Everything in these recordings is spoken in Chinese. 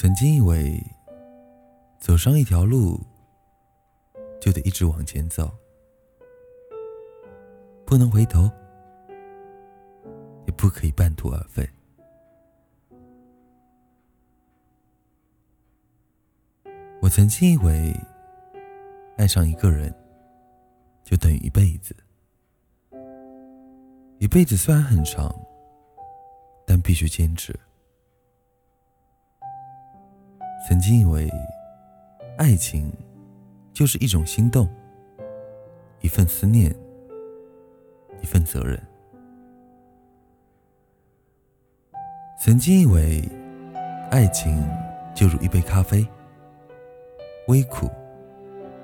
曾经以为，走上一条路就得一直往前走，不能回头，也不可以半途而废。我曾经以为，爱上一个人就等于一辈子。一辈子虽然很长，但必须坚持。曾经以为，爱情就是一种心动，一份思念，一份责任。曾经以为，爱情就如一杯咖啡，微苦，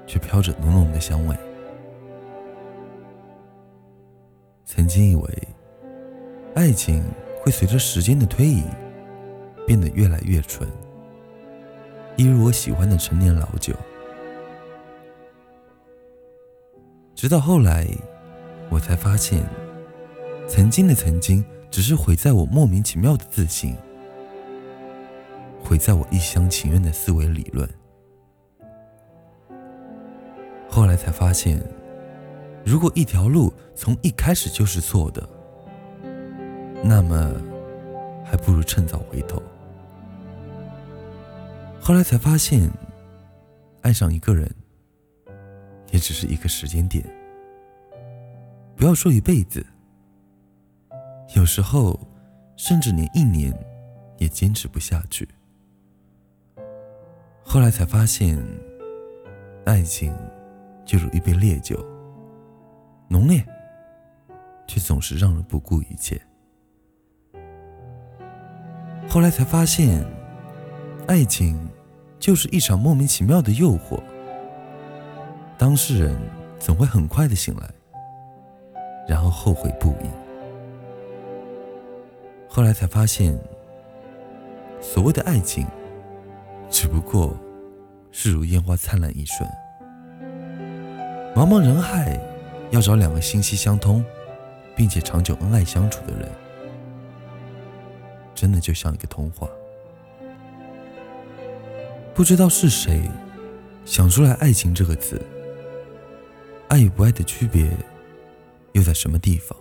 却飘着浓浓的香味。曾经以为，爱情会随着时间的推移，变得越来越纯。一如我喜欢的陈年老酒，直到后来，我才发现，曾经的曾经，只是毁在我莫名其妙的自信，毁在我一厢情愿的思维理论。后来才发现，如果一条路从一开始就是错的，那么，还不如趁早回头。后来才发现，爱上一个人，也只是一个时间点。不要说一辈子，有时候甚至连一年也坚持不下去。后来才发现，爱情就如一杯烈酒，浓烈，却总是让人不顾一切。后来才发现，爱情。就是一场莫名其妙的诱惑，当事人总会很快的醒来，然后后悔不已。后来才发现，所谓的爱情，只不过是如烟花灿烂一瞬。茫茫人海，要找两个心息相通，并且长久恩爱相处的人，真的就像一个童话。不知道是谁想出来“爱情”这个词，爱与不爱的区别又在什么地方？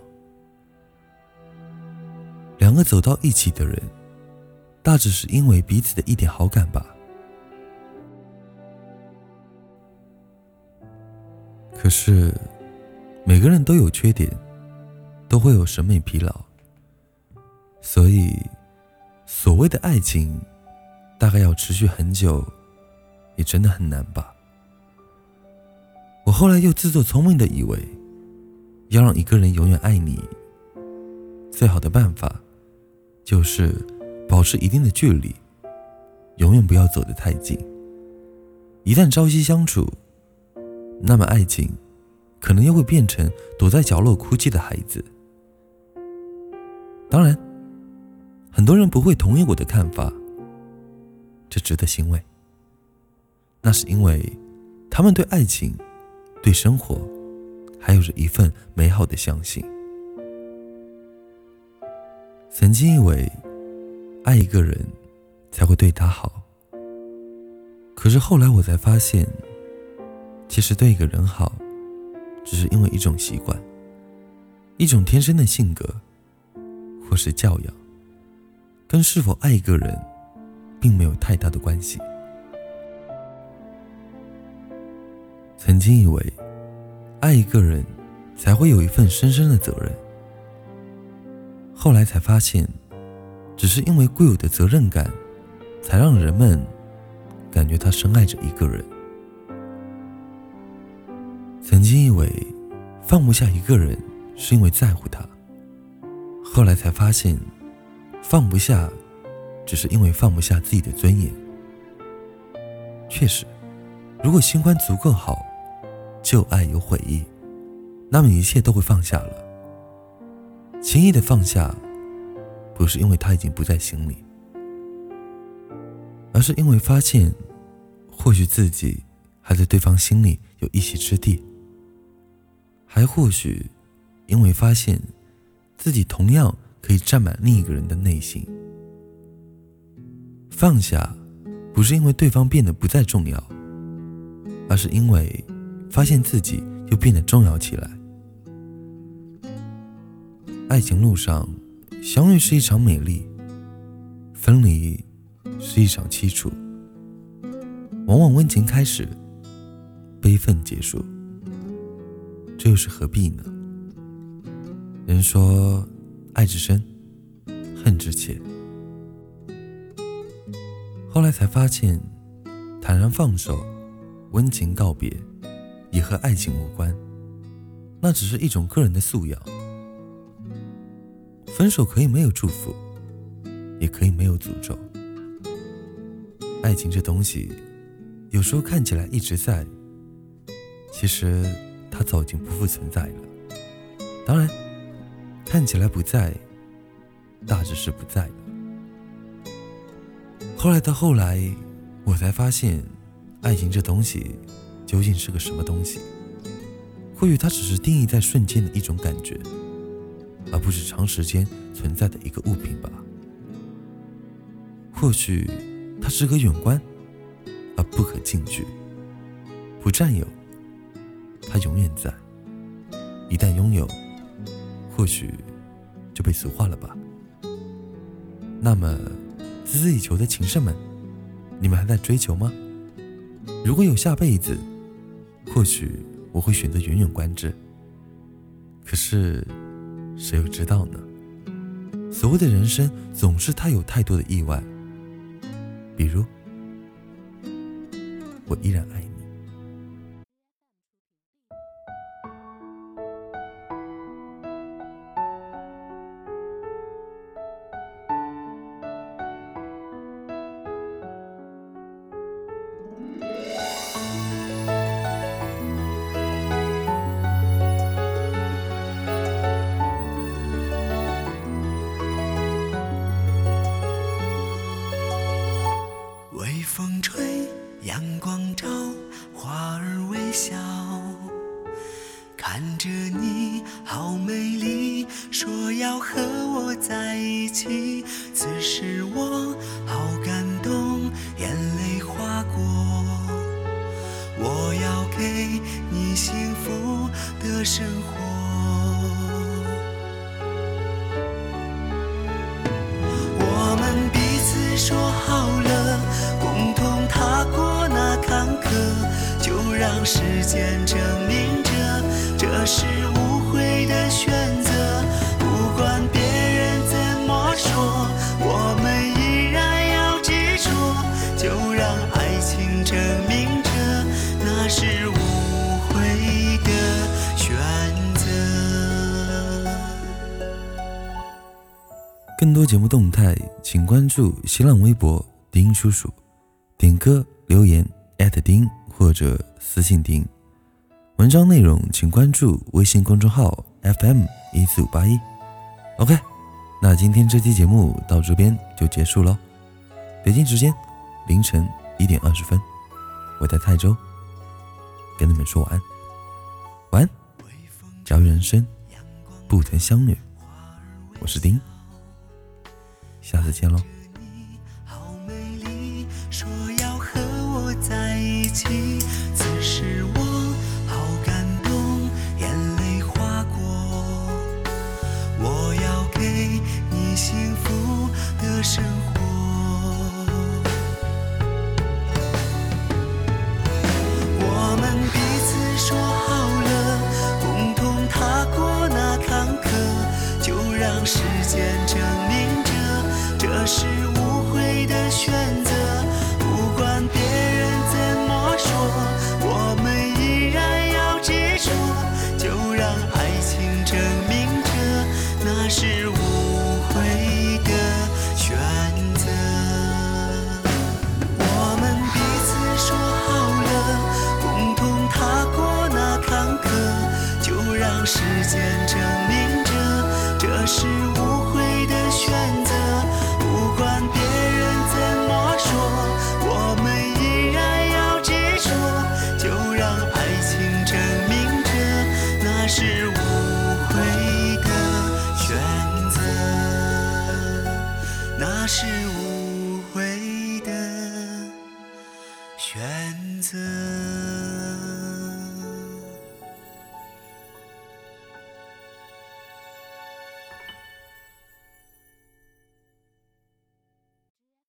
两个走到一起的人，大致是因为彼此的一点好感吧。可是，每个人都有缺点，都会有审美疲劳，所以，所谓的爱情。大概要持续很久，也真的很难吧。我后来又自作聪明的以为，要让一个人永远爱你，最好的办法就是保持一定的距离，永远不要走得太近。一旦朝夕相处，那么爱情可能又会变成躲在角落哭泣的孩子。当然，很多人不会同意我的看法。这值得欣慰。那是因为，他们对爱情、对生活，还有着一份美好的相信。曾经以为，爱一个人才会对他好。可是后来我才发现，其实对一个人好，只是因为一种习惯，一种天生的性格，或是教养，跟是否爱一个人。并没有太大的关系。曾经以为，爱一个人才会有一份深深的责任，后来才发现，只是因为固有的责任感，才让人们感觉他深爱着一个人。曾经以为，放不下一个人是因为在乎他，后来才发现，放不下。只是因为放不下自己的尊严。确实，如果新欢足够好，旧爱有悔意，那么一切都会放下了。轻易的放下，不是因为他已经不在心里，而是因为发现，或许自己还在对方心里有一席之地，还或许，因为发现自己同样可以占满另一个人的内心。放下不是因为对方变得不再重要，而是因为发现自己又变得重要起来。爱情路上，相遇是一场美丽，分离是一场凄楚。往往温情开始，悲愤结束，这又是何必呢？人说，爱之深，恨之切。后来才发现，坦然放手，温情告别，也和爱情无关，那只是一种个人的素养。分手可以没有祝福，也可以没有诅咒。爱情这东西，有时候看起来一直在，其实它早已经不复存在了。当然，看起来不在，大致是不在了。后来到后来，我才发现，爱情这东西究竟是个什么东西？或许它只是定义在瞬间的一种感觉，而不是长时间存在的一个物品吧。或许它是个远观，而不可近距，不占有，它永远在。一旦拥有，或许就被俗化了吧。那么。孜孜以求的情圣们，你们还在追求吗？如果有下辈子，或许我会选择远远观之。可是，谁又知道呢？所谓的人生，总是太有太多的意外。比如，我依然爱你。笑看着你好美丽，说要和我在一起，此时我好感动，眼泪划过。我要给你幸福的生活。我们彼此说好了，共同踏过，让时间证明着。这是无悔的选择，不管别人怎么说，我们依然要执着，就让爱情证明着那是无悔的选择。更多节目动态，请关注新浪微博“丁叔叔”，点歌留言丁或者私信丁。文章内容请关注微信公众号 FM 一四五八一。OK，那今天这期节目到这边就结束喽。北京时间凌晨一点二十分，我在泰州跟你们说晚安。晚安，假如人生不曾相遇，我是丁，下次见喽。起，此时我好感动，眼泪划过，我要给你幸福的生活。我们彼此说好了，共同踏过那坎坷，就让时间证明着，这是。间证明着，这是无悔的选择。不管别人怎么说，我们依然要执着。就让爱情证明着，那是无悔的选择，那是无